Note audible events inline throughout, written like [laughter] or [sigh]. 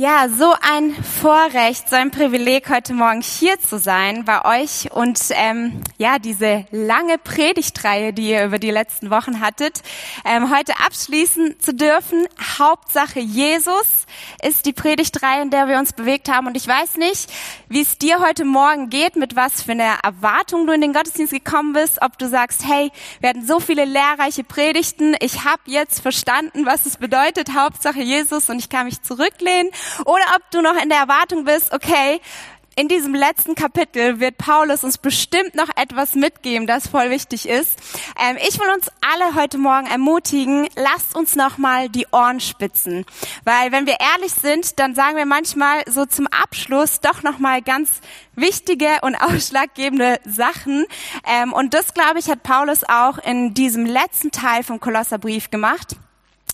Ja, so ein Vorrecht, so ein Privileg, heute Morgen hier zu sein bei euch und ähm, ja, diese lange Predigtreihe, die ihr über die letzten Wochen hattet, ähm, heute abschließen zu dürfen. Hauptsache Jesus ist die Predigtreihe, in der wir uns bewegt haben und ich weiß nicht, wie es dir heute Morgen geht, mit was für einer Erwartung du in den Gottesdienst gekommen bist, ob du sagst, hey, wir hatten so viele lehrreiche Predigten, ich habe jetzt verstanden, was es bedeutet, Hauptsache Jesus und ich kann mich zurücklehnen oder ob du noch in der Erwartung bist, okay, in diesem letzten Kapitel wird Paulus uns bestimmt noch etwas mitgeben, das voll wichtig ist. Ähm, ich will uns alle heute Morgen ermutigen, lasst uns noch mal die Ohren spitzen, weil wenn wir ehrlich sind, dann sagen wir manchmal so zum Abschluss doch noch mal ganz wichtige und [laughs] ausschlaggebende Sachen. Ähm, und das glaube ich hat Paulus auch in diesem letzten Teil vom Kolosserbrief gemacht.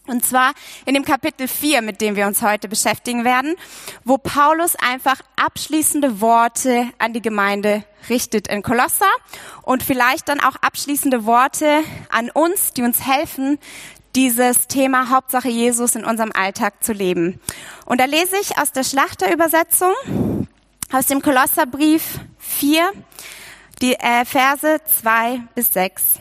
Und zwar in dem Kapitel 4, mit dem wir uns heute beschäftigen werden, wo Paulus einfach abschließende Worte an die Gemeinde richtet in Kolosser und vielleicht dann auch abschließende Worte an uns, die uns helfen, dieses Thema Hauptsache Jesus in unserem Alltag zu leben. Und da lese ich aus der Schlachterübersetzung aus dem Kolosserbrief 4, die äh, Verse 2 bis 6.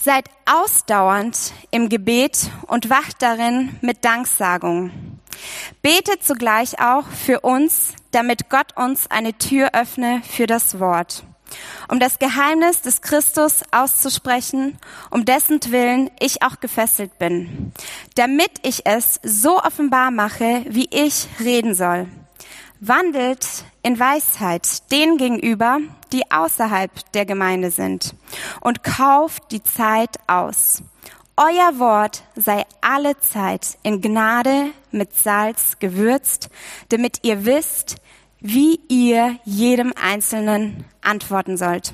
Seid ausdauernd im Gebet und wacht darin mit Danksagung. Betet zugleich auch für uns, damit Gott uns eine Tür öffne für das Wort, um das Geheimnis des Christus auszusprechen, um dessen Willen ich auch gefesselt bin, damit ich es so offenbar mache, wie ich reden soll. Wandelt in Weisheit denen gegenüber, die außerhalb der Gemeinde sind, und kauft die Zeit aus. Euer Wort sei alle Zeit in Gnade mit Salz gewürzt, damit ihr wisst, wie ihr jedem Einzelnen antworten sollt.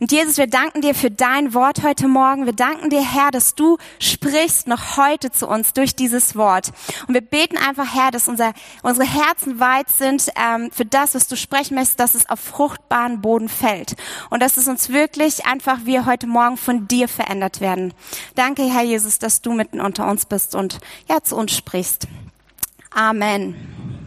Und Jesus, wir danken dir für dein Wort heute Morgen. Wir danken dir, Herr, dass du sprichst noch heute zu uns durch dieses Wort. Und wir beten einfach, Herr, dass unser, unsere Herzen weit sind ähm, für das, was du sprechen möchtest, dass es auf fruchtbaren Boden fällt. Und dass es uns wirklich einfach, wir heute Morgen von dir verändert werden. Danke, Herr Jesus, dass du mitten unter uns bist und ja, zu uns sprichst. Amen.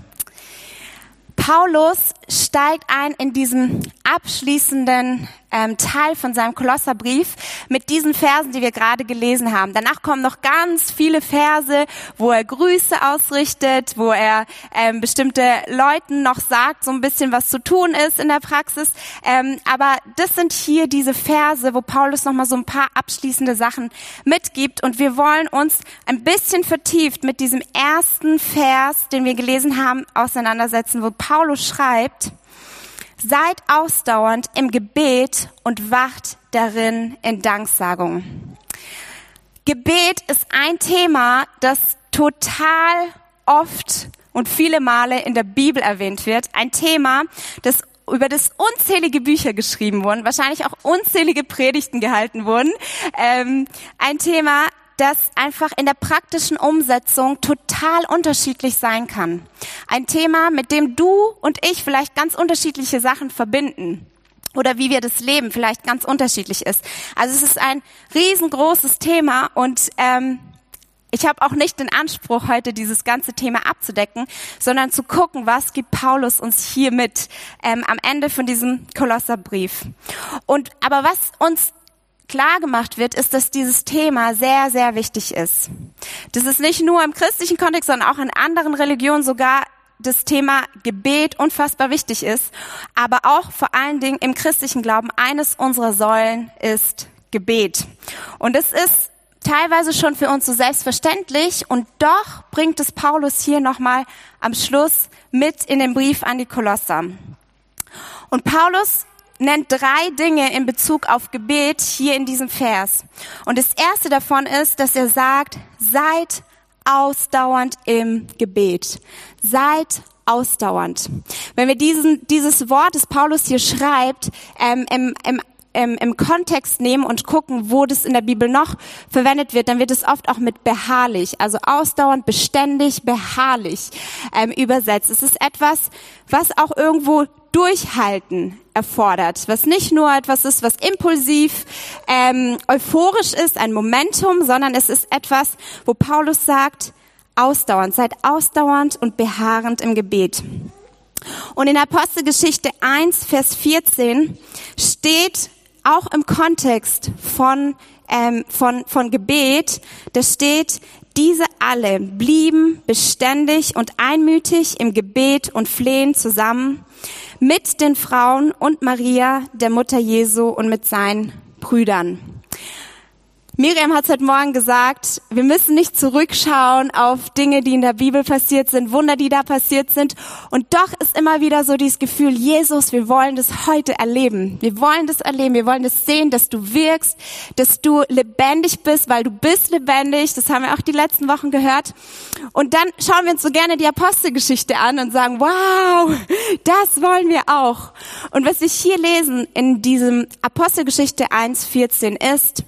Paulus steigt ein in diesem abschließenden ähm, Teil von seinem Kolosserbrief mit diesen Versen, die wir gerade gelesen haben. Danach kommen noch ganz viele Verse, wo er Grüße ausrichtet, wo er ähm, bestimmte Leuten noch sagt, so ein bisschen was zu tun ist in der Praxis. Ähm, aber das sind hier diese Verse, wo Paulus noch mal so ein paar abschließende Sachen mitgibt. Und wir wollen uns ein bisschen vertieft mit diesem ersten Vers, den wir gelesen haben, auseinandersetzen, wo Paulus schreibt, Seid ausdauernd im Gebet und wacht darin in Danksagung. Gebet ist ein Thema, das total oft und viele Male in der Bibel erwähnt wird. Ein Thema, das über das unzählige Bücher geschrieben wurden, wahrscheinlich auch unzählige Predigten gehalten wurden. Ähm, ein Thema, das einfach in der praktischen Umsetzung total unterschiedlich sein kann. Ein Thema, mit dem du und ich vielleicht ganz unterschiedliche Sachen verbinden oder wie wir das Leben vielleicht ganz unterschiedlich ist. Also es ist ein riesengroßes Thema und ähm, ich habe auch nicht den Anspruch, heute dieses ganze Thema abzudecken, sondern zu gucken, was gibt Paulus uns hier mit ähm, am Ende von diesem Kolosserbrief. Und aber was uns klar gemacht wird, ist, dass dieses Thema sehr, sehr wichtig ist. Das ist nicht nur im christlichen Kontext, sondern auch in anderen Religionen sogar das Thema Gebet unfassbar wichtig ist, aber auch vor allen Dingen im christlichen Glauben eines unserer Säulen ist Gebet. Und es ist teilweise schon für uns so selbstverständlich und doch bringt es Paulus hier nochmal am Schluss mit in den Brief an die Kolosser. Und Paulus nennt drei Dinge in Bezug auf Gebet hier in diesem Vers. Und das erste davon ist, dass er sagt, seid ausdauernd im Gebet. Seid ausdauernd. Wenn wir diesen, dieses Wort, das Paulus hier schreibt, ähm, im, im im, Kontext nehmen und gucken, wo das in der Bibel noch verwendet wird, dann wird es oft auch mit beharrlich, also ausdauernd, beständig, beharrlich ähm, übersetzt. Es ist etwas, was auch irgendwo Durchhalten erfordert, was nicht nur etwas ist, was impulsiv, ähm, euphorisch ist, ein Momentum, sondern es ist etwas, wo Paulus sagt, ausdauernd, seid ausdauernd und beharrend im Gebet. Und in Apostelgeschichte 1, Vers 14 steht auch im Kontext von, ähm, von, von Gebet, da steht, diese alle blieben beständig und einmütig im Gebet und Flehen zusammen mit den Frauen und Maria, der Mutter Jesu und mit seinen Brüdern. Miriam hat heute Morgen gesagt, wir müssen nicht zurückschauen auf Dinge, die in der Bibel passiert sind, Wunder, die da passiert sind. Und doch ist immer wieder so dieses Gefühl, Jesus, wir wollen das heute erleben. Wir wollen das erleben, wir wollen das sehen, dass du wirkst, dass du lebendig bist, weil du bist lebendig. Das haben wir auch die letzten Wochen gehört. Und dann schauen wir uns so gerne die Apostelgeschichte an und sagen, wow, das wollen wir auch. Und was wir hier lesen in diesem Apostelgeschichte 1.14 ist,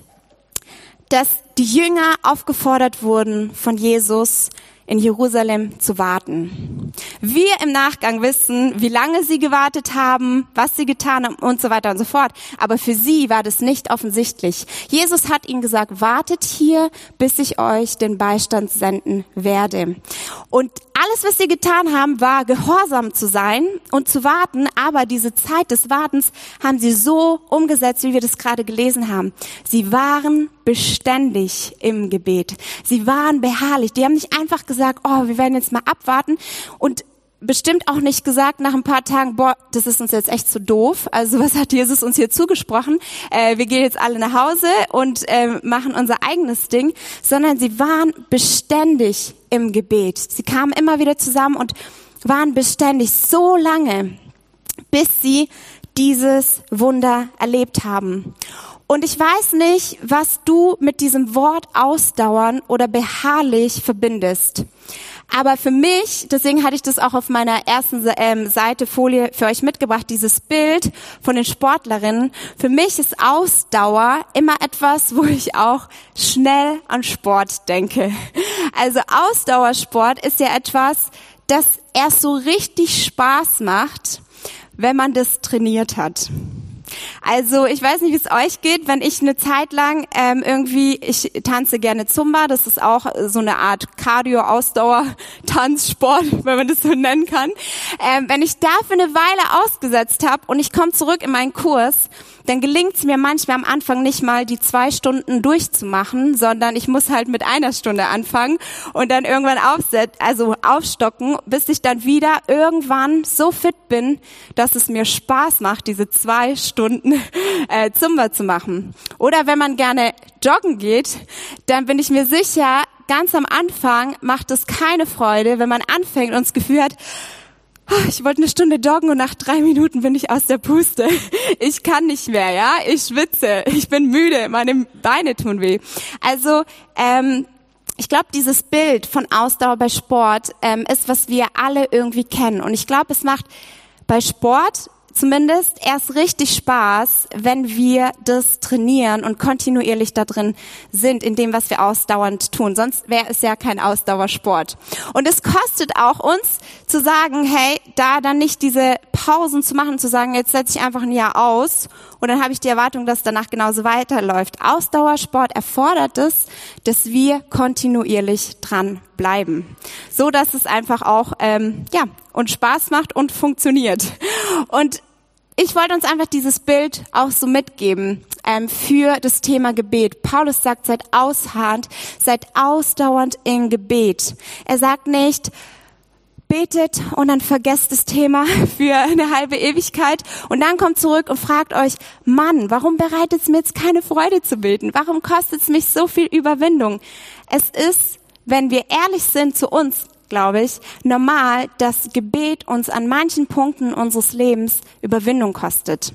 dass die Jünger aufgefordert wurden von Jesus, in Jerusalem zu warten. Wir im Nachgang wissen, wie lange sie gewartet haben, was sie getan haben und so weiter und so fort. Aber für sie war das nicht offensichtlich. Jesus hat ihnen gesagt, wartet hier, bis ich euch den Beistand senden werde. Und alles, was sie getan haben, war gehorsam zu sein und zu warten. Aber diese Zeit des Wartens haben sie so umgesetzt, wie wir das gerade gelesen haben. Sie waren beständig im Gebet. Sie waren beharrlich. Die haben nicht einfach gesagt, oh, wir werden jetzt mal abwarten und bestimmt auch nicht gesagt nach ein paar Tagen, boah, das ist uns jetzt echt zu doof. Also was hat Jesus uns hier zugesprochen? Äh, wir gehen jetzt alle nach Hause und äh, machen unser eigenes Ding, sondern sie waren beständig im Gebet. Sie kamen immer wieder zusammen und waren beständig so lange, bis sie dieses Wunder erlebt haben. Und ich weiß nicht, was du mit diesem Wort ausdauern oder beharrlich verbindest. Aber für mich, deswegen hatte ich das auch auf meiner ersten ähm, Seite Folie für euch mitgebracht, dieses Bild von den Sportlerinnen. Für mich ist Ausdauer immer etwas, wo ich auch schnell an Sport denke. Also Ausdauersport ist ja etwas, das erst so richtig Spaß macht, wenn man das trainiert hat. Also ich weiß nicht, wie es euch geht, wenn ich eine Zeit lang ähm, irgendwie, ich tanze gerne Zumba, das ist auch so eine Art Cardio-Ausdauer-Tanzsport, [laughs] [laughs] wenn man das so nennen kann. Ähm, wenn ich dafür eine Weile ausgesetzt habe und ich komme zurück in meinen Kurs, dann gelingt es mir manchmal am Anfang nicht mal die zwei Stunden durchzumachen, sondern ich muss halt mit einer Stunde anfangen und dann irgendwann aufset, also aufstocken, bis ich dann wieder irgendwann so fit bin, dass es mir Spaß macht, diese zwei Stunden [laughs] äh, Zumba zu machen. Oder wenn man gerne joggen geht, dann bin ich mir sicher, ganz am Anfang macht es keine Freude, wenn man anfängt und das Gefühl hat, ich wollte eine Stunde joggen und nach drei Minuten bin ich aus der Puste. Ich kann nicht mehr, ja. Ich schwitze, ich bin müde, meine Beine tun weh. Also ähm, ich glaube, dieses Bild von Ausdauer bei Sport ähm, ist, was wir alle irgendwie kennen. Und ich glaube, es macht bei Sport zumindest erst richtig Spaß, wenn wir das trainieren und kontinuierlich da drin sind, in dem, was wir ausdauernd tun. Sonst wäre es ja kein Ausdauersport. Und es kostet auch uns zu sagen, hey, da dann nicht diese Pausen zu machen, zu sagen, jetzt setze ich einfach ein Jahr aus und dann habe ich die Erwartung, dass danach genauso weiterläuft. Ausdauersport erfordert es, dass wir kontinuierlich dran bleiben, so dass es einfach auch ähm, ja und Spaß macht und funktioniert. Und ich wollte uns einfach dieses Bild auch so mitgeben ähm, für das Thema Gebet. Paulus sagt, seid ausharrend, seid ausdauernd im Gebet. Er sagt nicht, betet und dann vergesst das Thema [laughs] für eine halbe Ewigkeit und dann kommt zurück und fragt euch, Mann, warum bereitet es mir jetzt keine Freude zu beten? Warum kostet es mich so viel Überwindung? Es ist, wenn wir ehrlich sind zu uns, glaube ich, normal, dass Gebet uns an manchen Punkten unseres Lebens Überwindung kostet.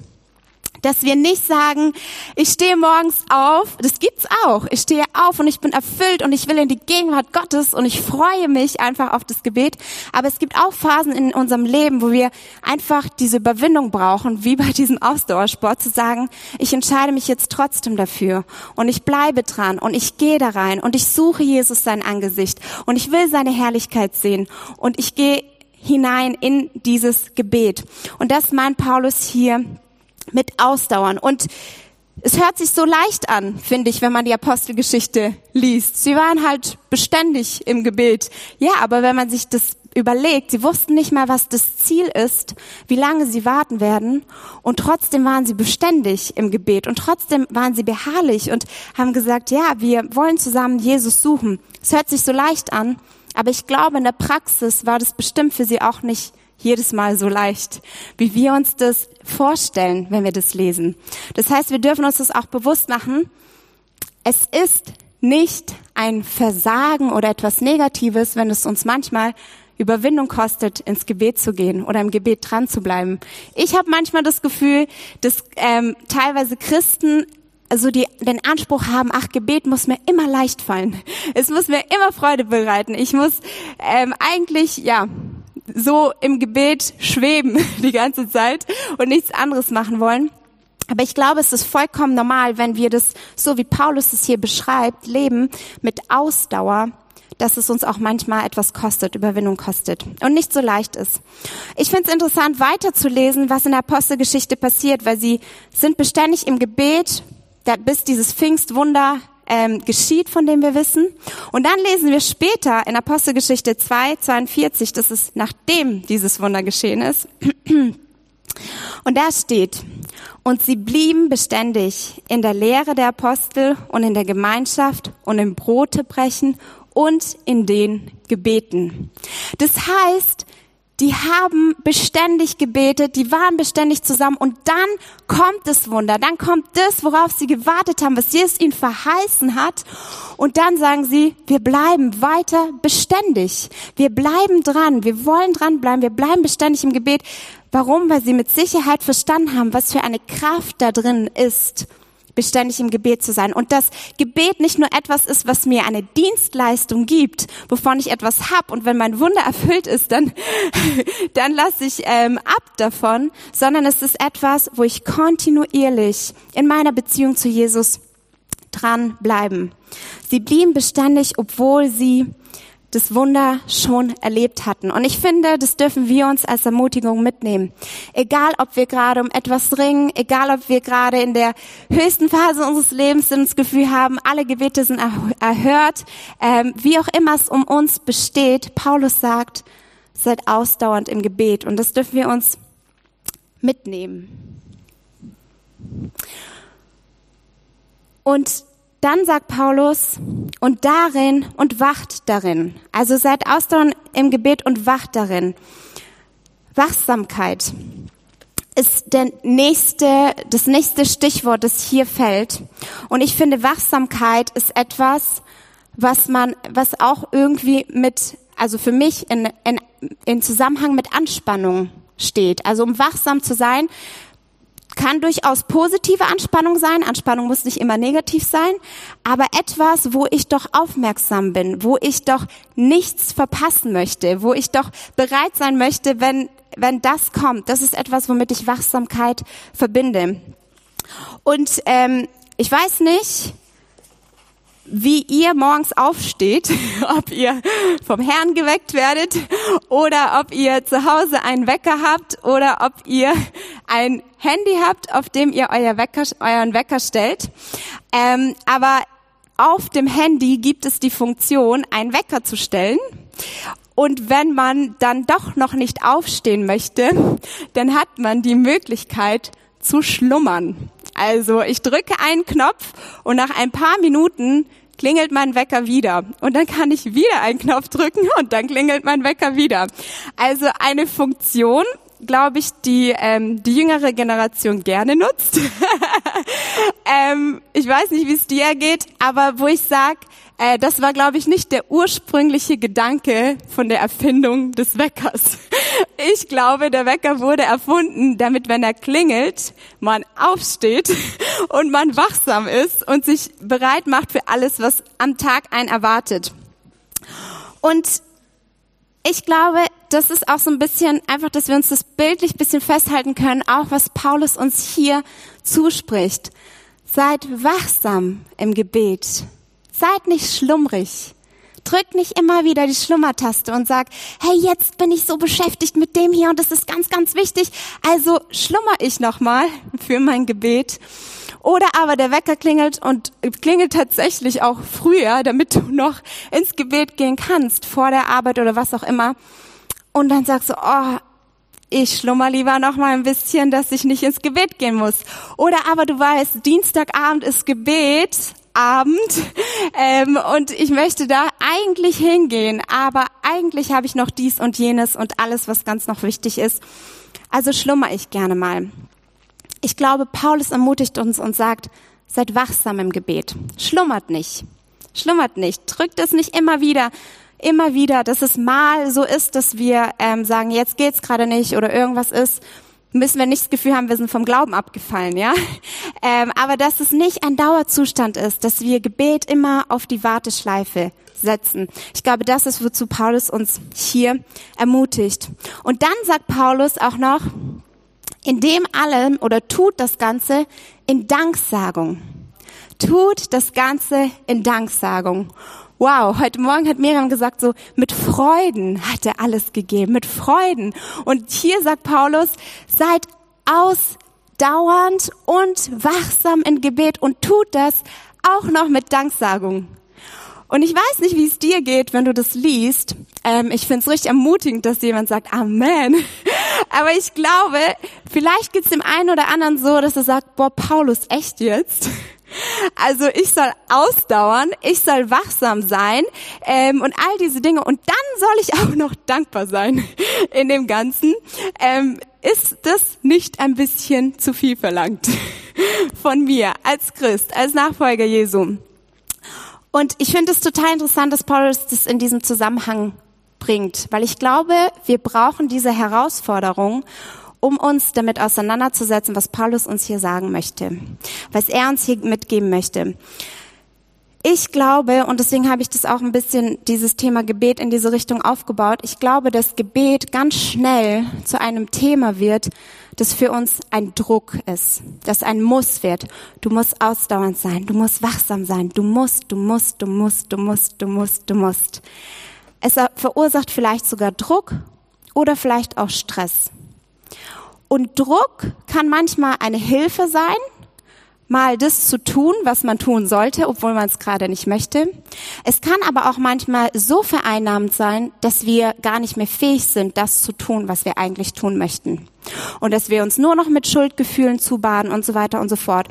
Dass wir nicht sagen, ich stehe morgens auf, das gibt's auch. Ich stehe auf und ich bin erfüllt und ich will in die Gegenwart Gottes und ich freue mich einfach auf das Gebet. Aber es gibt auch Phasen in unserem Leben, wo wir einfach diese Überwindung brauchen, wie bei diesem Ausdauersport, zu sagen, ich entscheide mich jetzt trotzdem dafür und ich bleibe dran und ich gehe da rein und ich suche Jesus sein Angesicht und ich will seine Herrlichkeit sehen und ich gehe hinein in dieses Gebet. Und das meint Paulus hier mit ausdauern. Und es hört sich so leicht an, finde ich, wenn man die Apostelgeschichte liest. Sie waren halt beständig im Gebet. Ja, aber wenn man sich das überlegt, sie wussten nicht mal, was das Ziel ist, wie lange sie warten werden. Und trotzdem waren sie beständig im Gebet. Und trotzdem waren sie beharrlich und haben gesagt, ja, wir wollen zusammen Jesus suchen. Es hört sich so leicht an, aber ich glaube, in der Praxis war das bestimmt für sie auch nicht jedes Mal so leicht, wie wir uns das vorstellen, wenn wir das lesen. Das heißt, wir dürfen uns das auch bewusst machen. Es ist nicht ein Versagen oder etwas Negatives, wenn es uns manchmal Überwindung kostet, ins Gebet zu gehen oder im Gebet dran zu bleiben. Ich habe manchmal das Gefühl, dass ähm, teilweise Christen also die den Anspruch haben, ach, Gebet muss mir immer leicht fallen. Es muss mir immer Freude bereiten. Ich muss ähm, eigentlich, ja, so im Gebet schweben [laughs] die ganze Zeit und nichts anderes machen wollen. Aber ich glaube, es ist vollkommen normal, wenn wir das, so wie Paulus es hier beschreibt, leben mit Ausdauer, dass es uns auch manchmal etwas kostet, Überwindung kostet und nicht so leicht ist. Ich finde es interessant, weiterzulesen, was in der Apostelgeschichte passiert, weil sie sind beständig im Gebet, bis dieses Pfingstwunder ähm, geschieht, von dem wir wissen. Und dann lesen wir später in Apostelgeschichte 2, 42, das ist nachdem dieses Wunder geschehen ist. [clears throat] Und da steht, und sie blieben beständig in der Lehre der Apostel und in der Gemeinschaft und im Brote brechen und in den Gebeten. Das heißt, die haben beständig gebetet, die waren beständig zusammen und dann kommt das Wunder, dann kommt das, worauf sie gewartet haben, was Jesus ihnen verheißen hat. Und dann sagen sie, wir bleiben weiter beständig, wir bleiben dran, wir wollen dranbleiben, wir bleiben beständig im Gebet. Warum? Weil sie mit Sicherheit verstanden haben, was für eine Kraft da drin ist beständig im Gebet zu sein. Und das Gebet nicht nur etwas ist, was mir eine Dienstleistung gibt, wovon ich etwas hab und wenn mein Wunder erfüllt ist, dann, [laughs] dann lasse ich ähm, ab davon, sondern es ist etwas, wo ich kontinuierlich in meiner Beziehung zu Jesus dran bleiben. Sie blieben beständig, obwohl sie das Wunder schon erlebt hatten. Und ich finde, das dürfen wir uns als Ermutigung mitnehmen. Egal, ob wir gerade um etwas ringen, egal, ob wir gerade in der höchsten Phase unseres Lebens sind, das Gefühl haben, alle Gebete sind erhört, ähm, wie auch immer es um uns besteht. Paulus sagt, seid ausdauernd im Gebet. Und das dürfen wir uns mitnehmen. Und dann sagt Paulus, und darin und wacht darin. Also seid ausdauernd im Gebet und wacht darin. Wachsamkeit ist der nächste, das nächste Stichwort, das hier fällt. Und ich finde, Wachsamkeit ist etwas, was man, was auch irgendwie mit, also für mich in, in, in Zusammenhang mit Anspannung steht. Also um wachsam zu sein, kann durchaus positive Anspannung sein. Anspannung muss nicht immer negativ sein, aber etwas, wo ich doch aufmerksam bin, wo ich doch nichts verpassen möchte, wo ich doch bereit sein möchte, wenn, wenn das kommt. Das ist etwas, womit ich Wachsamkeit verbinde. Und ähm, ich weiß nicht, wie ihr morgens aufsteht, [laughs] ob ihr vom Herrn geweckt werdet oder ob ihr zu Hause einen Wecker habt oder ob ihr ein Handy habt, auf dem ihr euer Wecker, euren Wecker stellt. Ähm, aber auf dem Handy gibt es die Funktion, einen Wecker zu stellen. Und wenn man dann doch noch nicht aufstehen möchte, [laughs] dann hat man die Möglichkeit zu schlummern. Also ich drücke einen Knopf und nach ein paar Minuten klingelt mein Wecker wieder. Und dann kann ich wieder einen Knopf drücken und dann klingelt mein Wecker wieder. Also eine Funktion, glaube ich, die ähm, die jüngere Generation gerne nutzt. [laughs] ähm, ich weiß nicht, wie es dir geht, aber wo ich sag, äh, das war, glaube ich, nicht der ursprüngliche Gedanke von der Erfindung des Weckers. [laughs] Ich glaube, der Wecker wurde erfunden, damit, wenn er klingelt, man aufsteht [laughs] und man wachsam ist und sich bereit macht für alles, was am Tag einen erwartet. Und ich glaube, das ist auch so ein bisschen einfach, dass wir uns das bildlich bisschen festhalten können, auch was Paulus uns hier zuspricht. Seid wachsam im Gebet. Seid nicht schlummrig. Drück nicht immer wieder die Schlummertaste und sag, hey, jetzt bin ich so beschäftigt mit dem hier und das ist ganz, ganz wichtig. Also schlummer ich nochmal [laughs] für mein Gebet. Oder aber der Wecker klingelt und klingelt tatsächlich auch früher, damit du noch ins Gebet gehen kannst, vor der Arbeit oder was auch immer. Und dann sagst du, oh, ich schlummer lieber noch mal ein bisschen, dass ich nicht ins Gebet gehen muss. Oder aber du weißt, Dienstagabend ist Gebet, Abend [laughs] ähm, und ich möchte da eigentlich hingehen, aber eigentlich habe ich noch dies und jenes und alles, was ganz noch wichtig ist. Also schlummer ich gerne mal. Ich glaube, Paulus ermutigt uns und sagt, seid wachsam im Gebet. Schlummert nicht. Schlummert nicht. Drückt es nicht immer wieder immer wieder, dass es mal so ist, dass wir ähm, sagen, jetzt geht's gerade nicht oder irgendwas ist, müssen wir nicht das Gefühl haben, wir sind vom Glauben abgefallen, ja. [laughs] Ähm, aber dass es nicht ein Dauerzustand ist, dass wir Gebet immer auf die Warteschleife setzen. Ich glaube, das ist, wozu Paulus uns hier ermutigt. Und dann sagt Paulus auch noch, in dem allem oder tut das Ganze in Danksagung. Tut das Ganze in Danksagung. Wow, heute Morgen hat Miriam gesagt, so mit Freuden hat er alles gegeben, mit Freuden. Und hier sagt Paulus, seid ausdauernd und wachsam in Gebet und tut das auch noch mit Danksagung. Und ich weiß nicht, wie es dir geht, wenn du das liest. Ähm, ich finde es richtig ermutigend, dass jemand sagt, Amen. [laughs] Aber ich glaube, vielleicht geht es dem einen oder anderen so, dass er sagt, boah, Paulus, echt jetzt? Also ich soll ausdauern, ich soll wachsam sein ähm, und all diese Dinge. Und dann soll ich auch noch dankbar sein [laughs] in dem Ganzen. Ähm, ist das nicht ein bisschen zu viel verlangt [laughs] von mir als Christ, als Nachfolger Jesu? Und ich finde es total interessant, dass Paulus das in diesem Zusammenhang bringt, weil ich glaube, wir brauchen diese Herausforderung um uns damit auseinanderzusetzen, was Paulus uns hier sagen möchte, was er uns hier mitgeben möchte. Ich glaube, und deswegen habe ich das auch ein bisschen, dieses Thema Gebet in diese Richtung aufgebaut, ich glaube, dass Gebet ganz schnell zu einem Thema wird, das für uns ein Druck ist, das ein Muss wird. Du musst ausdauernd sein, du musst wachsam sein, du musst, du musst, du musst, du musst, du musst, du musst. Es verursacht vielleicht sogar Druck oder vielleicht auch Stress. Und Druck kann manchmal eine Hilfe sein, mal das zu tun, was man tun sollte, obwohl man es gerade nicht möchte. Es kann aber auch manchmal so vereinnahmend sein, dass wir gar nicht mehr fähig sind, das zu tun, was wir eigentlich tun möchten. Und dass wir uns nur noch mit Schuldgefühlen zubaden und so weiter und so fort.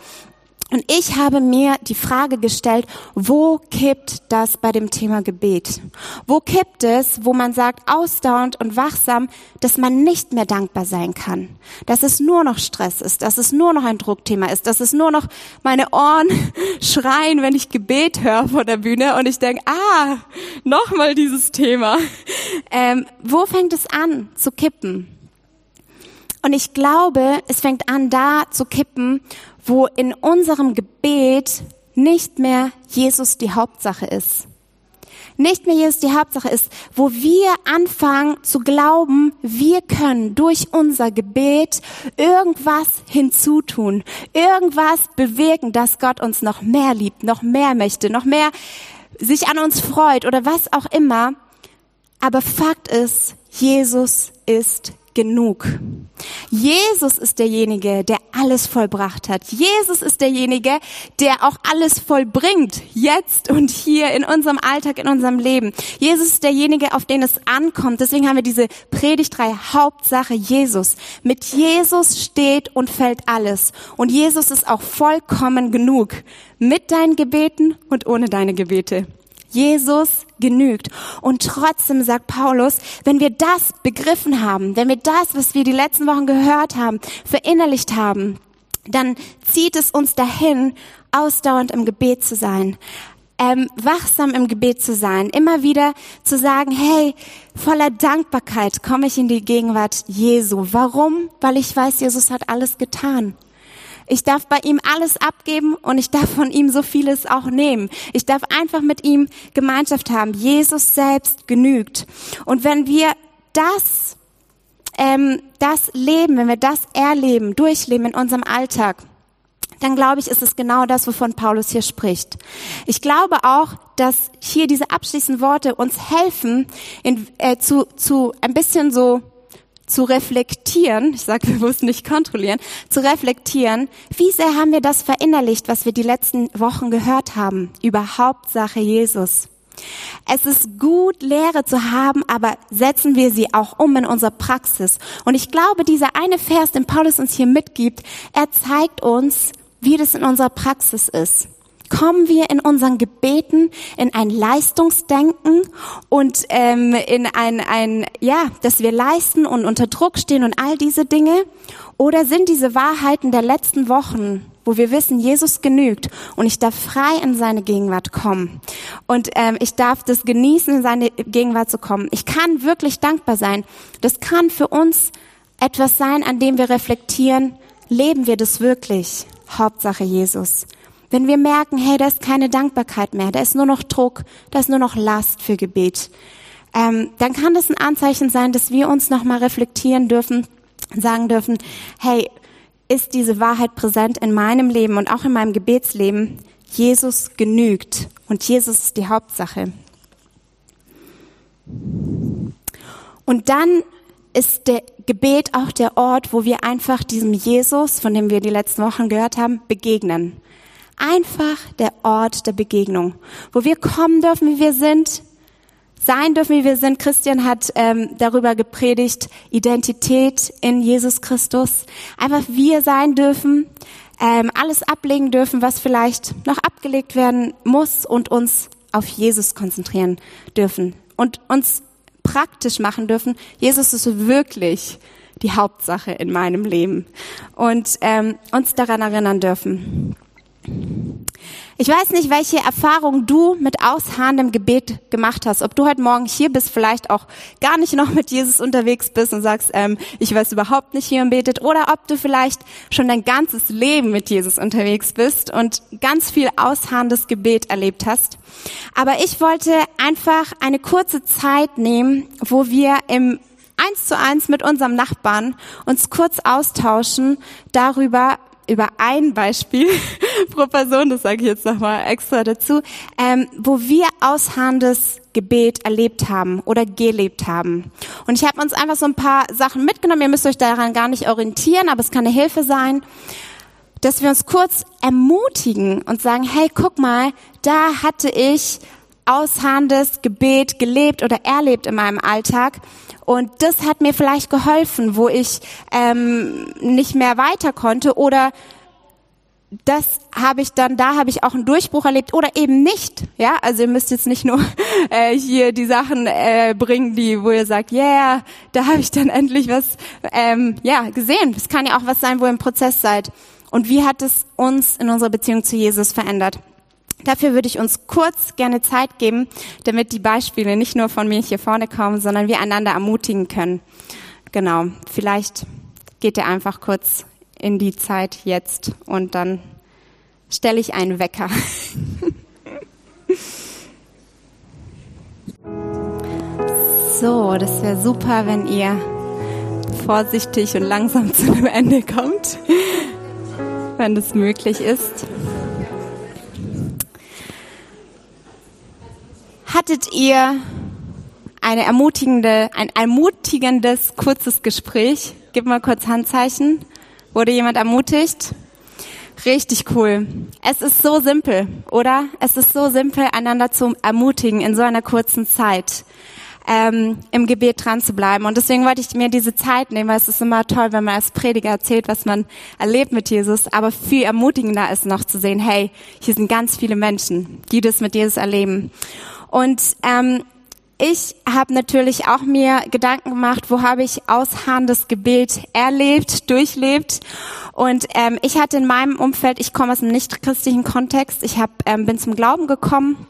Und ich habe mir die Frage gestellt, wo kippt das bei dem Thema Gebet? Wo kippt es, wo man sagt, ausdauernd und wachsam, dass man nicht mehr dankbar sein kann? Dass es nur noch Stress ist, dass es nur noch ein Druckthema ist, dass es nur noch meine Ohren [laughs] schreien, wenn ich Gebet höre vor der Bühne und ich denke, ah, nochmal dieses Thema. Ähm, wo fängt es an zu kippen? Und ich glaube, es fängt an da zu kippen, wo in unserem Gebet nicht mehr Jesus die Hauptsache ist. Nicht mehr Jesus die Hauptsache ist, wo wir anfangen zu glauben, wir können durch unser Gebet irgendwas hinzutun, irgendwas bewirken, dass Gott uns noch mehr liebt, noch mehr möchte, noch mehr sich an uns freut oder was auch immer. Aber Fakt ist, Jesus ist genug. Jesus ist derjenige, der alles vollbracht hat. Jesus ist derjenige, der auch alles vollbringt, jetzt und hier in unserem Alltag, in unserem Leben. Jesus ist derjenige, auf den es ankommt. Deswegen haben wir diese Predigtreihe Hauptsache Jesus. Mit Jesus steht und fällt alles. Und Jesus ist auch vollkommen genug. Mit deinen Gebeten und ohne deine Gebete. Jesus genügt. Und trotzdem sagt Paulus, wenn wir das begriffen haben, wenn wir das, was wir die letzten Wochen gehört haben, verinnerlicht haben, dann zieht es uns dahin, ausdauernd im Gebet zu sein, ähm, wachsam im Gebet zu sein, immer wieder zu sagen, hey, voller Dankbarkeit komme ich in die Gegenwart Jesu. Warum? Weil ich weiß, Jesus hat alles getan. Ich darf bei ihm alles abgeben und ich darf von ihm so vieles auch nehmen. Ich darf einfach mit ihm Gemeinschaft haben. Jesus selbst genügt. Und wenn wir das, ähm, das leben, wenn wir das erleben, durchleben in unserem Alltag, dann glaube ich, ist es genau das, wovon Paulus hier spricht. Ich glaube auch, dass hier diese abschließenden Worte uns helfen, in, äh, zu, zu ein bisschen so zu reflektieren, ich sage bewusst nicht kontrollieren, zu reflektieren, wie sehr haben wir das verinnerlicht, was wir die letzten Wochen gehört haben über Hauptsache Jesus. Es ist gut, Lehre zu haben, aber setzen wir sie auch um in unserer Praxis. Und ich glaube, dieser eine Vers, den Paulus uns hier mitgibt, er zeigt uns, wie das in unserer Praxis ist kommen wir in unseren Gebeten in ein Leistungsdenken und ähm, in ein, ein, ja, dass wir leisten und unter Druck stehen und all diese Dinge? Oder sind diese Wahrheiten der letzten Wochen, wo wir wissen, Jesus genügt und ich darf frei in seine Gegenwart kommen und ähm, ich darf das genießen, in seine Gegenwart zu kommen. Ich kann wirklich dankbar sein. Das kann für uns etwas sein, an dem wir reflektieren, leben wir das wirklich? Hauptsache Jesus. Wenn wir merken, hey, da ist keine Dankbarkeit mehr, da ist nur noch Druck, da ist nur noch Last für Gebet, ähm, dann kann das ein Anzeichen sein, dass wir uns nochmal reflektieren dürfen, sagen dürfen, hey, ist diese Wahrheit präsent in meinem Leben und auch in meinem Gebetsleben? Jesus genügt und Jesus ist die Hauptsache. Und dann ist der Gebet auch der Ort, wo wir einfach diesem Jesus, von dem wir die letzten Wochen gehört haben, begegnen einfach der Ort der Begegnung, wo wir kommen dürfen, wie wir sind, sein dürfen, wie wir sind. Christian hat ähm, darüber gepredigt, Identität in Jesus Christus. Einfach wir sein dürfen, ähm, alles ablegen dürfen, was vielleicht noch abgelegt werden muss und uns auf Jesus konzentrieren dürfen und uns praktisch machen dürfen. Jesus ist wirklich die Hauptsache in meinem Leben und ähm, uns daran erinnern dürfen. Ich weiß nicht, welche Erfahrung du mit ausharrendem Gebet gemacht hast. Ob du heute Morgen hier bist, vielleicht auch gar nicht noch mit Jesus unterwegs bist und sagst, ähm, ich weiß überhaupt nicht, wie man betet. Oder ob du vielleicht schon dein ganzes Leben mit Jesus unterwegs bist und ganz viel ausharrendes Gebet erlebt hast. Aber ich wollte einfach eine kurze Zeit nehmen, wo wir im eins zu eins mit unserem Nachbarn uns kurz austauschen darüber, über ein Beispiel [laughs] pro Person, das sage ich jetzt nochmal extra dazu, ähm, wo wir ausharrendes Gebet erlebt haben oder gelebt haben. Und ich habe uns einfach so ein paar Sachen mitgenommen. Ihr müsst euch daran gar nicht orientieren, aber es kann eine Hilfe sein, dass wir uns kurz ermutigen und sagen, hey, guck mal, da hatte ich ausharrendes Gebet gelebt oder erlebt in meinem Alltag. Und das hat mir vielleicht geholfen, wo ich ähm, nicht mehr weiter konnte oder das habe ich dann, da habe ich auch einen Durchbruch erlebt oder eben nicht. Ja, also ihr müsst jetzt nicht nur [laughs] äh, hier die Sachen äh, bringen, die, wo ihr sagt, yeah, da habe ich dann [laughs] endlich was, ähm, ja, gesehen. Es kann ja auch was sein, wo ihr im Prozess seid. Und wie hat es uns in unserer Beziehung zu Jesus verändert? Dafür würde ich uns kurz gerne Zeit geben, damit die Beispiele nicht nur von mir hier vorne kommen, sondern wir einander ermutigen können. Genau, vielleicht geht ihr einfach kurz in die Zeit jetzt und dann stelle ich einen Wecker. [laughs] so, das wäre super, wenn ihr vorsichtig und langsam [laughs] zu einem Ende kommt, wenn das möglich ist. Hattet ihr eine ermutigende, ein ermutigendes kurzes Gespräch? Gib mal kurz Handzeichen. Wurde jemand ermutigt? Richtig cool. Es ist so simpel, oder? Es ist so simpel, einander zu ermutigen in so einer kurzen Zeit. Ähm, im Gebet dran zu bleiben. Und deswegen wollte ich mir diese Zeit nehmen, weil es ist immer toll, wenn man als Prediger erzählt, was man erlebt mit Jesus. Aber viel ermutigender ist noch zu sehen, hey, hier sind ganz viele Menschen, die das mit Jesus erleben. Und ähm, ich habe natürlich auch mir Gedanken gemacht, wo habe ich ausharrendes Gebet erlebt, durchlebt. Und ähm, ich hatte in meinem Umfeld, ich komme aus einem nicht-christlichen Kontext, ich hab, ähm, bin zum Glauben gekommen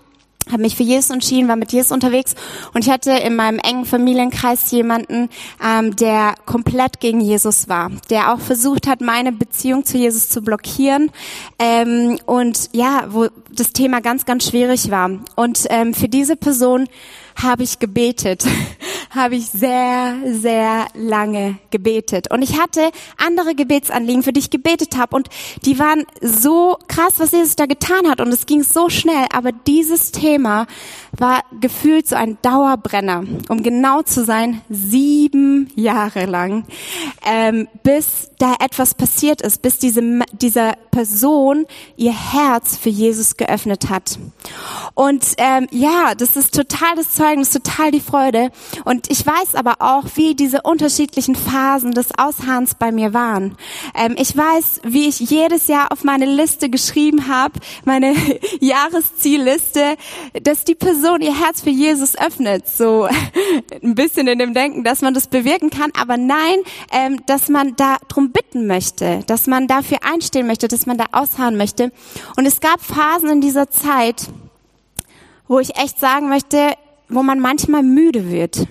habe mich für Jesus entschieden, war mit Jesus unterwegs und ich hatte in meinem engen Familienkreis jemanden, ähm, der komplett gegen Jesus war, der auch versucht hat, meine Beziehung zu Jesus zu blockieren ähm, und ja, wo das Thema ganz, ganz schwierig war. Und ähm, für diese Person habe ich gebetet. [laughs] habe ich sehr, sehr lange gebetet. Und ich hatte andere Gebetsanliegen, für die ich gebetet habe. Und die waren so krass, was Jesus da getan hat. Und es ging so schnell. Aber dieses Thema war gefühlt so ein Dauerbrenner. Um genau zu sein, sieben Jahre lang. Ähm, bis da etwas passiert ist, bis diese, diese Person ihr Herz für Jesus geöffnet hat. Und ähm, ja, das ist total das Zeugnis, total die Freude. Und ich weiß aber auch, wie diese unterschiedlichen Phasen des Ausharrens bei mir waren. Ähm, ich weiß, wie ich jedes Jahr auf meine Liste geschrieben habe, meine [laughs] Jahreszielliste, dass die Person ihr Herz für Jesus öffnet. So [laughs] ein bisschen in dem Denken, dass man das bewirken kann, aber nein, ähm, dass man da drum bitten möchte, dass man dafür einstehen möchte, dass man da ausharren möchte. Und es gab Phasen in dieser Zeit, wo ich echt sagen möchte, wo man manchmal müde wird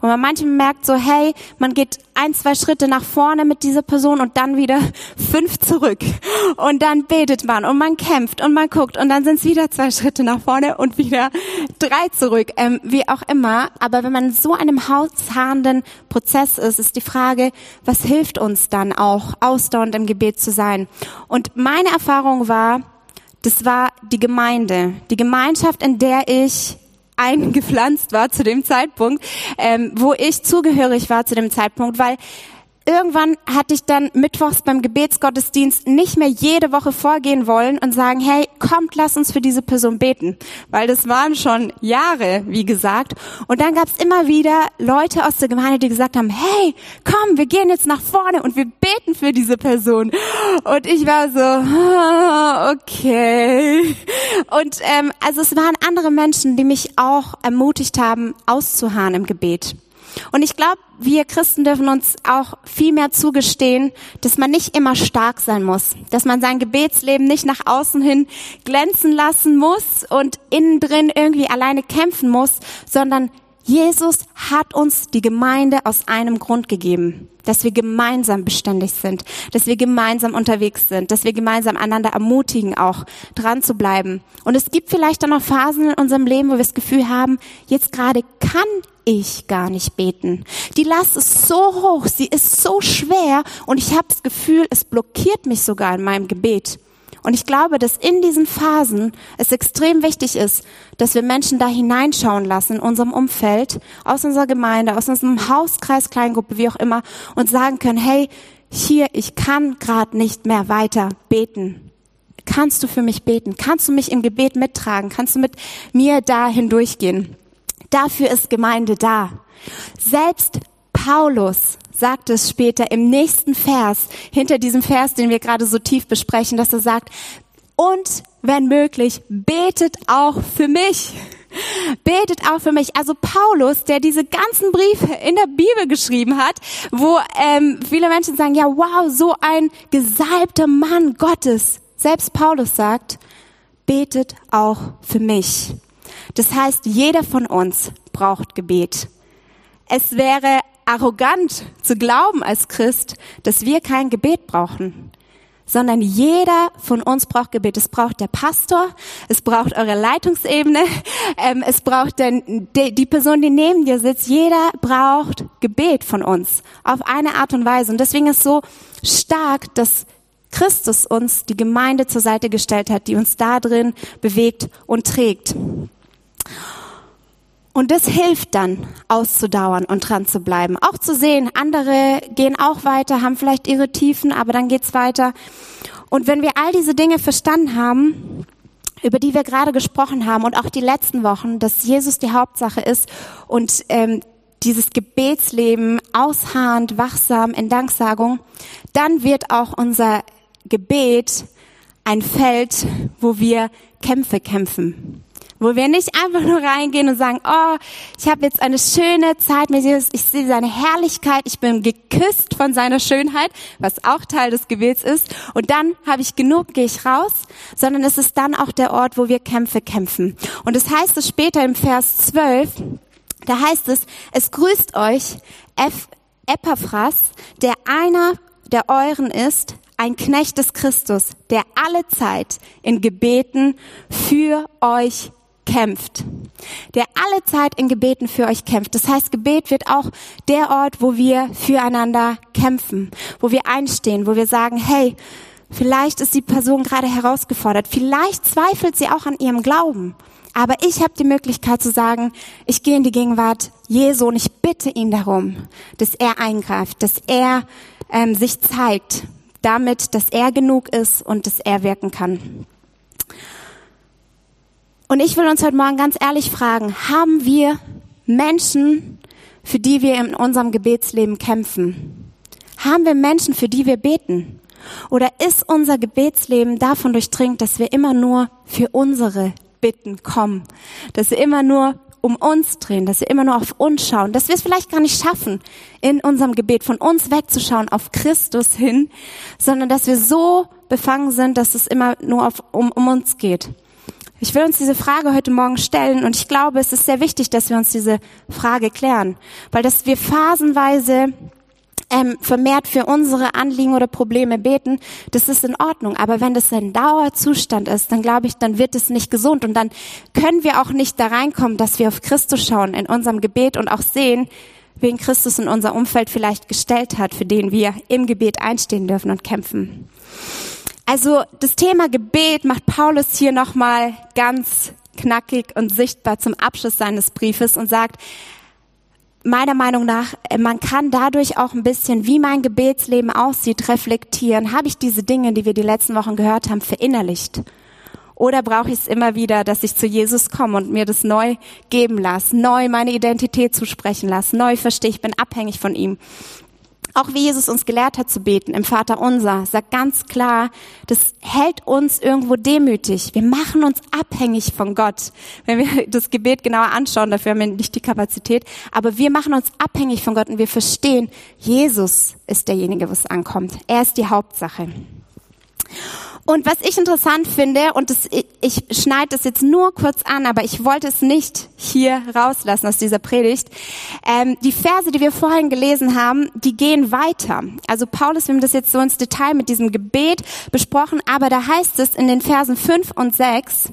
wo man manchmal merkt so, hey, man geht ein, zwei Schritte nach vorne mit dieser Person und dann wieder [laughs] fünf zurück. Und dann betet man und man kämpft und man guckt und dann sind es wieder zwei Schritte nach vorne und wieder drei zurück, ähm, wie auch immer. Aber wenn man so einem hausharrenden Prozess ist, ist die Frage, was hilft uns dann auch, ausdauernd im Gebet zu sein? Und meine Erfahrung war, das war die Gemeinde, die Gemeinschaft, in der ich eingepflanzt war zu dem Zeitpunkt, ähm, wo ich zugehörig war zu dem Zeitpunkt, weil irgendwann hatte ich dann mittwochs beim Gebetsgottesdienst nicht mehr jede Woche vorgehen wollen und sagen, hey, kommt, lass uns für diese Person beten. Weil das waren schon Jahre, wie gesagt. Und dann gab es immer wieder Leute aus der Gemeinde, die gesagt haben, hey, komm, wir gehen jetzt nach vorne und wir beten für diese Person. Und ich war so, ah, okay. Und ähm, also es waren andere Menschen, die mich auch ermutigt haben, auszuharren im Gebet. Und ich glaube, wir Christen dürfen uns auch viel mehr zugestehen, dass man nicht immer stark sein muss, dass man sein Gebetsleben nicht nach außen hin glänzen lassen muss und innen drin irgendwie alleine kämpfen muss, sondern Jesus hat uns die Gemeinde aus einem Grund gegeben, dass wir gemeinsam beständig sind, dass wir gemeinsam unterwegs sind, dass wir gemeinsam einander ermutigen, auch dran zu bleiben. Und es gibt vielleicht dann noch Phasen in unserem Leben, wo wir das Gefühl haben, jetzt gerade kann ich gar nicht beten. Die Last ist so hoch, sie ist so schwer und ich habe das Gefühl, es blockiert mich sogar in meinem Gebet. Und ich glaube, dass in diesen Phasen es extrem wichtig ist, dass wir Menschen da hineinschauen lassen in unserem Umfeld, aus unserer Gemeinde, aus unserem Hauskreis, Kleingruppe, wie auch immer, und sagen können, hey, hier, ich kann gerade nicht mehr weiter beten. Kannst du für mich beten? Kannst du mich im Gebet mittragen? Kannst du mit mir da hindurchgehen? Dafür ist Gemeinde da. Selbst Paulus sagt es später im nächsten Vers, hinter diesem Vers, den wir gerade so tief besprechen, dass er sagt, und wenn möglich, betet auch für mich. Betet auch für mich. Also Paulus, der diese ganzen Briefe in der Bibel geschrieben hat, wo ähm, viele Menschen sagen, ja wow, so ein gesalbter Mann Gottes. Selbst Paulus sagt, betet auch für mich. Das heißt, jeder von uns braucht Gebet. Es wäre arrogant zu glauben als Christ, dass wir kein Gebet brauchen, sondern jeder von uns braucht Gebet. Es braucht der Pastor, es braucht eure Leitungsebene, [laughs] ähm, es braucht den, die, die Person, die neben dir sitzt. Jeder braucht Gebet von uns auf eine Art und Weise. Und deswegen ist so stark, dass Christus uns die Gemeinde zur Seite gestellt hat, die uns da drin bewegt und trägt. Und das hilft dann, auszudauern und dran zu bleiben. Auch zu sehen, andere gehen auch weiter, haben vielleicht ihre Tiefen, aber dann geht's weiter. Und wenn wir all diese Dinge verstanden haben, über die wir gerade gesprochen haben und auch die letzten Wochen, dass Jesus die Hauptsache ist und ähm, dieses Gebetsleben ausharrend, wachsam in Danksagung, dann wird auch unser Gebet ein Feld, wo wir Kämpfe kämpfen wo wir nicht einfach nur reingehen und sagen, oh, ich habe jetzt eine schöne Zeit mit Jesus, ich sehe seine Herrlichkeit, ich bin geküsst von seiner Schönheit, was auch Teil des Gebets ist, und dann habe ich genug, gehe ich raus, sondern es ist dann auch der Ort, wo wir Kämpfe kämpfen. Und es das heißt es später im Vers 12, da heißt es, es grüßt euch Epaphras, der einer der euren ist, ein Knecht des Christus, der alle Zeit in Gebeten für euch kämpft. Der alle Zeit in Gebeten für euch kämpft. Das heißt, Gebet wird auch der Ort, wo wir füreinander kämpfen, wo wir einstehen, wo wir sagen, hey, vielleicht ist die Person gerade herausgefordert, vielleicht zweifelt sie auch an ihrem Glauben. Aber ich habe die Möglichkeit zu sagen, ich gehe in die Gegenwart Jesu und ich bitte ihn darum, dass er eingreift, dass er ähm, sich zeigt, damit, dass er genug ist und dass er wirken kann. Und ich will uns heute Morgen ganz ehrlich fragen, haben wir Menschen, für die wir in unserem Gebetsleben kämpfen? Haben wir Menschen, für die wir beten? Oder ist unser Gebetsleben davon durchdringt, dass wir immer nur für unsere Bitten kommen? Dass wir immer nur um uns drehen, dass wir immer nur auf uns schauen, dass wir es vielleicht gar nicht schaffen, in unserem Gebet von uns wegzuschauen auf Christus hin, sondern dass wir so befangen sind, dass es immer nur auf, um, um uns geht. Ich will uns diese Frage heute Morgen stellen und ich glaube, es ist sehr wichtig, dass wir uns diese Frage klären, weil dass wir phasenweise ähm, vermehrt für unsere Anliegen oder Probleme beten, das ist in Ordnung. Aber wenn das ein Dauerzustand ist, dann glaube ich, dann wird es nicht gesund und dann können wir auch nicht da reinkommen, dass wir auf Christus schauen in unserem Gebet und auch sehen, wen Christus in unser Umfeld vielleicht gestellt hat, für den wir im Gebet einstehen dürfen und kämpfen. Also das Thema Gebet macht Paulus hier nochmal ganz knackig und sichtbar zum Abschluss seines Briefes und sagt, meiner Meinung nach, äh, man kann dadurch auch ein bisschen, wie mein Gebetsleben aussieht, reflektieren. Habe ich diese Dinge, die wir die letzten Wochen gehört haben, verinnerlicht? Oder brauche ich es immer wieder, dass ich zu Jesus komme und mir das neu geben lasse, neu meine Identität zusprechen lasse, neu verstehe, ich bin abhängig von ihm. Auch wie Jesus uns gelehrt hat zu beten im Vater unser, sagt ganz klar, das hält uns irgendwo demütig. Wir machen uns abhängig von Gott. Wenn wir [laughs] das Gebet genauer anschauen, dafür haben wir nicht die Kapazität, aber wir machen uns abhängig von Gott und wir verstehen, Jesus ist derjenige, wo es ankommt. Er ist die Hauptsache. Und was ich interessant finde, und das, ich, schneide das jetzt nur kurz an, aber ich wollte es nicht hier rauslassen aus dieser Predigt. Ähm, die Verse, die wir vorhin gelesen haben, die gehen weiter. Also Paulus, wir haben das jetzt so ins Detail mit diesem Gebet besprochen, aber da heißt es in den Versen 5 und 6,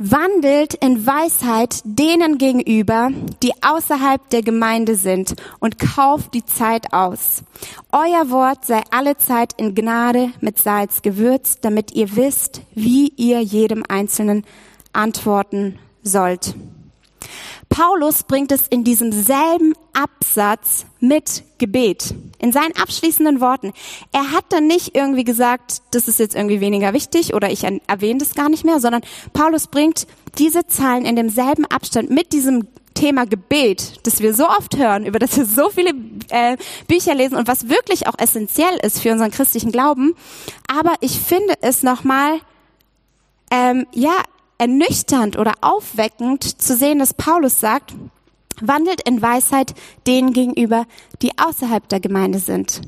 Wandelt in Weisheit denen gegenüber, die außerhalb der Gemeinde sind und kauft die Zeit aus. Euer Wort sei alle Zeit in Gnade mit Salz gewürzt, damit ihr wisst, wie ihr jedem Einzelnen antworten sollt. Paulus bringt es in diesem selben Absatz mit Gebet. In seinen abschließenden Worten. Er hat dann nicht irgendwie gesagt, das ist jetzt irgendwie weniger wichtig oder ich erwähne das gar nicht mehr, sondern Paulus bringt diese Zahlen in demselben Abstand mit diesem Thema Gebet, das wir so oft hören, über das wir so viele äh, Bücher lesen und was wirklich auch essentiell ist für unseren christlichen Glauben. Aber ich finde es nochmal, ähm, ja, ernüchternd oder aufweckend zu sehen, dass Paulus sagt, wandelt in Weisheit denen gegenüber, die außerhalb der Gemeinde sind.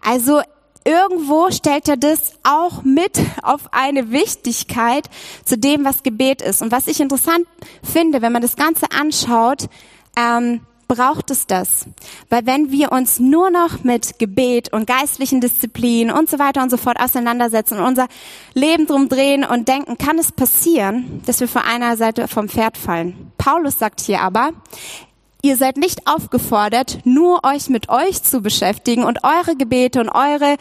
Also irgendwo stellt er das auch mit auf eine Wichtigkeit zu dem, was Gebet ist. Und was ich interessant finde, wenn man das Ganze anschaut, ähm, braucht es das. Weil wenn wir uns nur noch mit Gebet und geistlichen Disziplinen und so weiter und so fort auseinandersetzen und unser Leben drum drehen und denken, kann es passieren, dass wir von einer Seite vom Pferd fallen. Paulus sagt hier aber, Ihr seid nicht aufgefordert, nur euch mit euch zu beschäftigen und eure Gebete und eure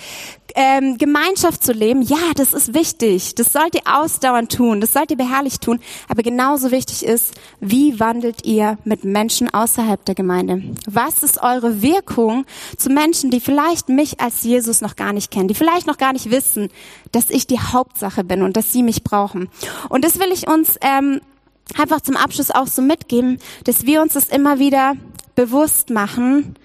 ähm, Gemeinschaft zu leben. Ja, das ist wichtig. Das sollt ihr ausdauernd tun. Das sollt ihr beharrlich tun. Aber genauso wichtig ist, wie wandelt ihr mit Menschen außerhalb der Gemeinde? Was ist eure Wirkung zu Menschen, die vielleicht mich als Jesus noch gar nicht kennen, die vielleicht noch gar nicht wissen, dass ich die Hauptsache bin und dass sie mich brauchen? Und das will ich uns ähm, einfach zum Abschluss auch so mitgeben, dass wir uns das immer wieder bewusst machen.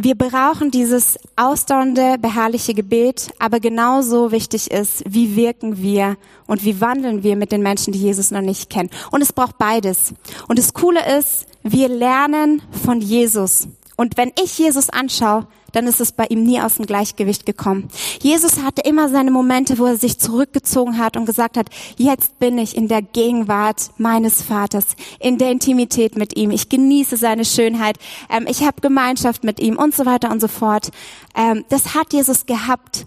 Wir brauchen dieses ausdauernde, beharrliche Gebet, aber genauso wichtig ist, wie wirken wir und wie wandeln wir mit den Menschen, die Jesus noch nicht kennen. Und es braucht beides. Und das Coole ist, wir lernen von Jesus. Und wenn ich Jesus anschaue, dann ist es bei ihm nie aus dem Gleichgewicht gekommen. Jesus hatte immer seine Momente, wo er sich zurückgezogen hat und gesagt hat, jetzt bin ich in der Gegenwart meines Vaters, in der Intimität mit ihm. Ich genieße seine Schönheit. Ähm, ich habe Gemeinschaft mit ihm und so weiter und so fort. Ähm, das hat Jesus gehabt.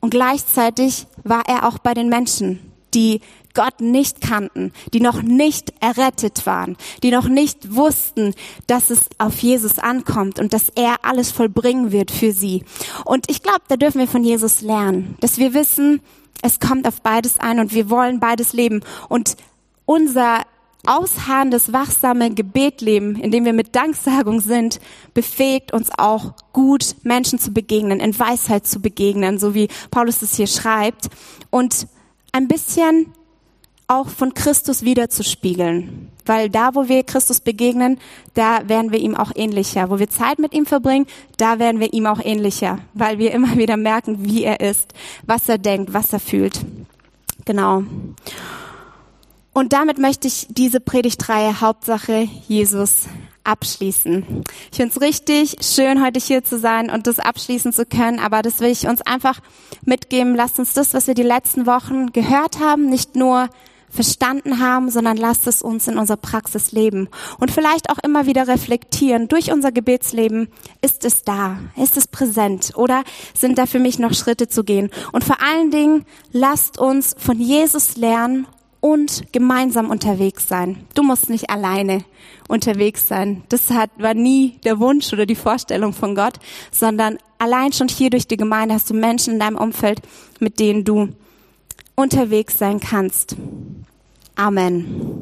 Und gleichzeitig war er auch bei den Menschen, die Gott nicht kannten, die noch nicht errettet waren, die noch nicht wussten, dass es auf Jesus ankommt und dass er alles vollbringen wird für sie. Und ich glaube, da dürfen wir von Jesus lernen, dass wir wissen, es kommt auf beides ein und wir wollen beides leben. Und unser ausharrendes, wachsame Gebetleben, in dem wir mit Danksagung sind, befähigt uns auch gut Menschen zu begegnen, in Weisheit zu begegnen, so wie Paulus es hier schreibt. Und ein bisschen auch von Christus wiederzuspiegeln. Weil da, wo wir Christus begegnen, da werden wir ihm auch ähnlicher. Wo wir Zeit mit ihm verbringen, da werden wir ihm auch ähnlicher. Weil wir immer wieder merken, wie er ist, was er denkt, was er fühlt. Genau. Und damit möchte ich diese Predigtreihe Hauptsache Jesus abschließen. Ich finde es richtig schön, heute hier zu sein und das abschließen zu können, aber das will ich uns einfach mitgeben. Lasst uns das, was wir die letzten Wochen gehört haben, nicht nur verstanden haben, sondern lasst es uns in unserer Praxis leben und vielleicht auch immer wieder reflektieren. Durch unser Gebetsleben ist es da, ist es präsent oder sind da für mich noch Schritte zu gehen? Und vor allen Dingen lasst uns von Jesus lernen und gemeinsam unterwegs sein. Du musst nicht alleine unterwegs sein. Das hat, war nie der Wunsch oder die Vorstellung von Gott, sondern allein schon hier durch die Gemeinde hast du Menschen in deinem Umfeld, mit denen du unterwegs sein kannst. Amen.